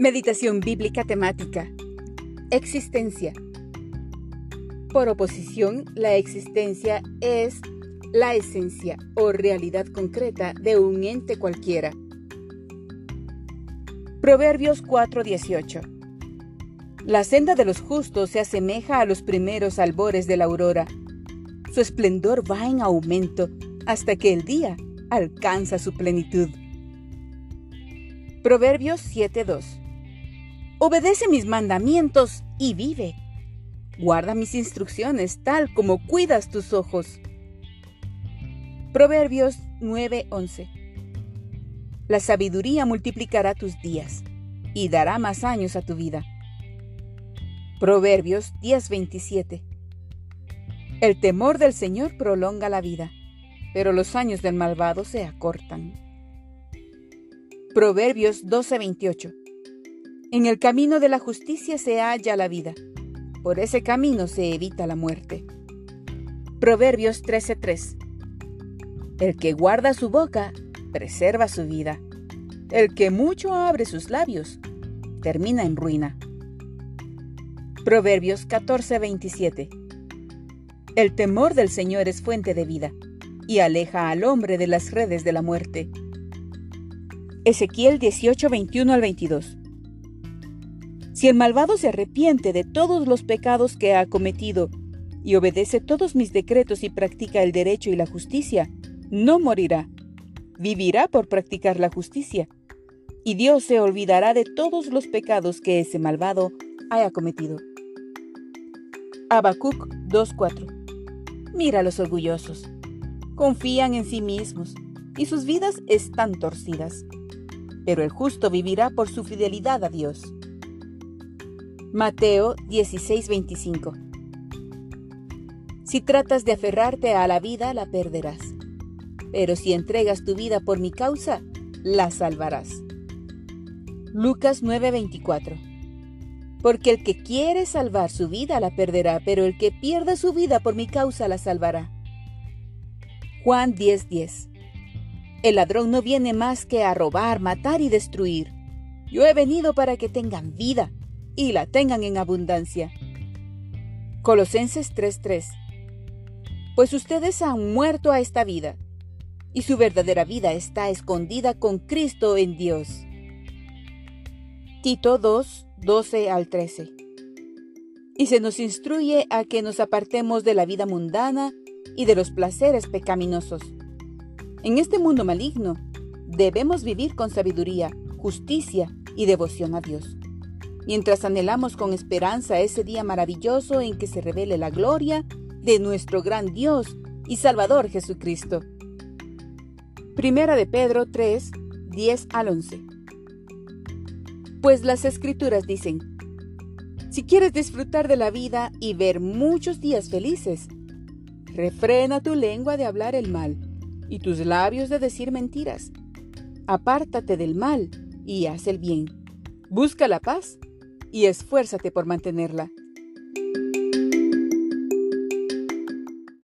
Meditación bíblica temática. Existencia. Por oposición, la existencia es la esencia o realidad concreta de un ente cualquiera. Proverbios 4:18. La senda de los justos se asemeja a los primeros albores de la aurora. Su esplendor va en aumento hasta que el día alcanza su plenitud. Proverbios 7:2 Obedece mis mandamientos y vive. Guarda mis instrucciones tal como cuidas tus ojos. Proverbios 9:11 La sabiduría multiplicará tus días y dará más años a tu vida. Proverbios 10:27 El temor del Señor prolonga la vida, pero los años del malvado se acortan. Proverbios 12:28 En el camino de la justicia se halla la vida, por ese camino se evita la muerte. Proverbios 13:3 El que guarda su boca, preserva su vida. El que mucho abre sus labios, termina en ruina. Proverbios 14:27 El temor del Señor es fuente de vida y aleja al hombre de las redes de la muerte. Ezequiel 18, 21 al 22. Si el malvado se arrepiente de todos los pecados que ha cometido y obedece todos mis decretos y practica el derecho y la justicia, no morirá. Vivirá por practicar la justicia. Y Dios se olvidará de todos los pecados que ese malvado haya cometido. Habacuc 2.4 Mira a los orgullosos. Confían en sí mismos y sus vidas están torcidas pero el justo vivirá por su fidelidad a Dios. Mateo 16:25 Si tratas de aferrarte a la vida, la perderás, pero si entregas tu vida por mi causa, la salvarás. Lucas 9:24 Porque el que quiere salvar su vida la perderá, pero el que pierda su vida por mi causa la salvará. Juan 10:10 el ladrón no viene más que a robar, matar y destruir. Yo he venido para que tengan vida y la tengan en abundancia. Colosenses 3:3 Pues ustedes han muerto a esta vida, y su verdadera vida está escondida con Cristo en Dios. Tito 2, 12 al 13. Y se nos instruye a que nos apartemos de la vida mundana y de los placeres pecaminosos en este mundo maligno, debemos vivir con sabiduría, justicia y devoción a Dios, mientras anhelamos con esperanza ese día maravilloso en que se revele la gloria de nuestro gran Dios y Salvador Jesucristo. Primera de Pedro 3, 10 al 11. Pues las escrituras dicen, si quieres disfrutar de la vida y ver muchos días felices, refrena tu lengua de hablar el mal y tus labios de decir mentiras. Apártate del mal y haz el bien. Busca la paz y esfuérzate por mantenerla.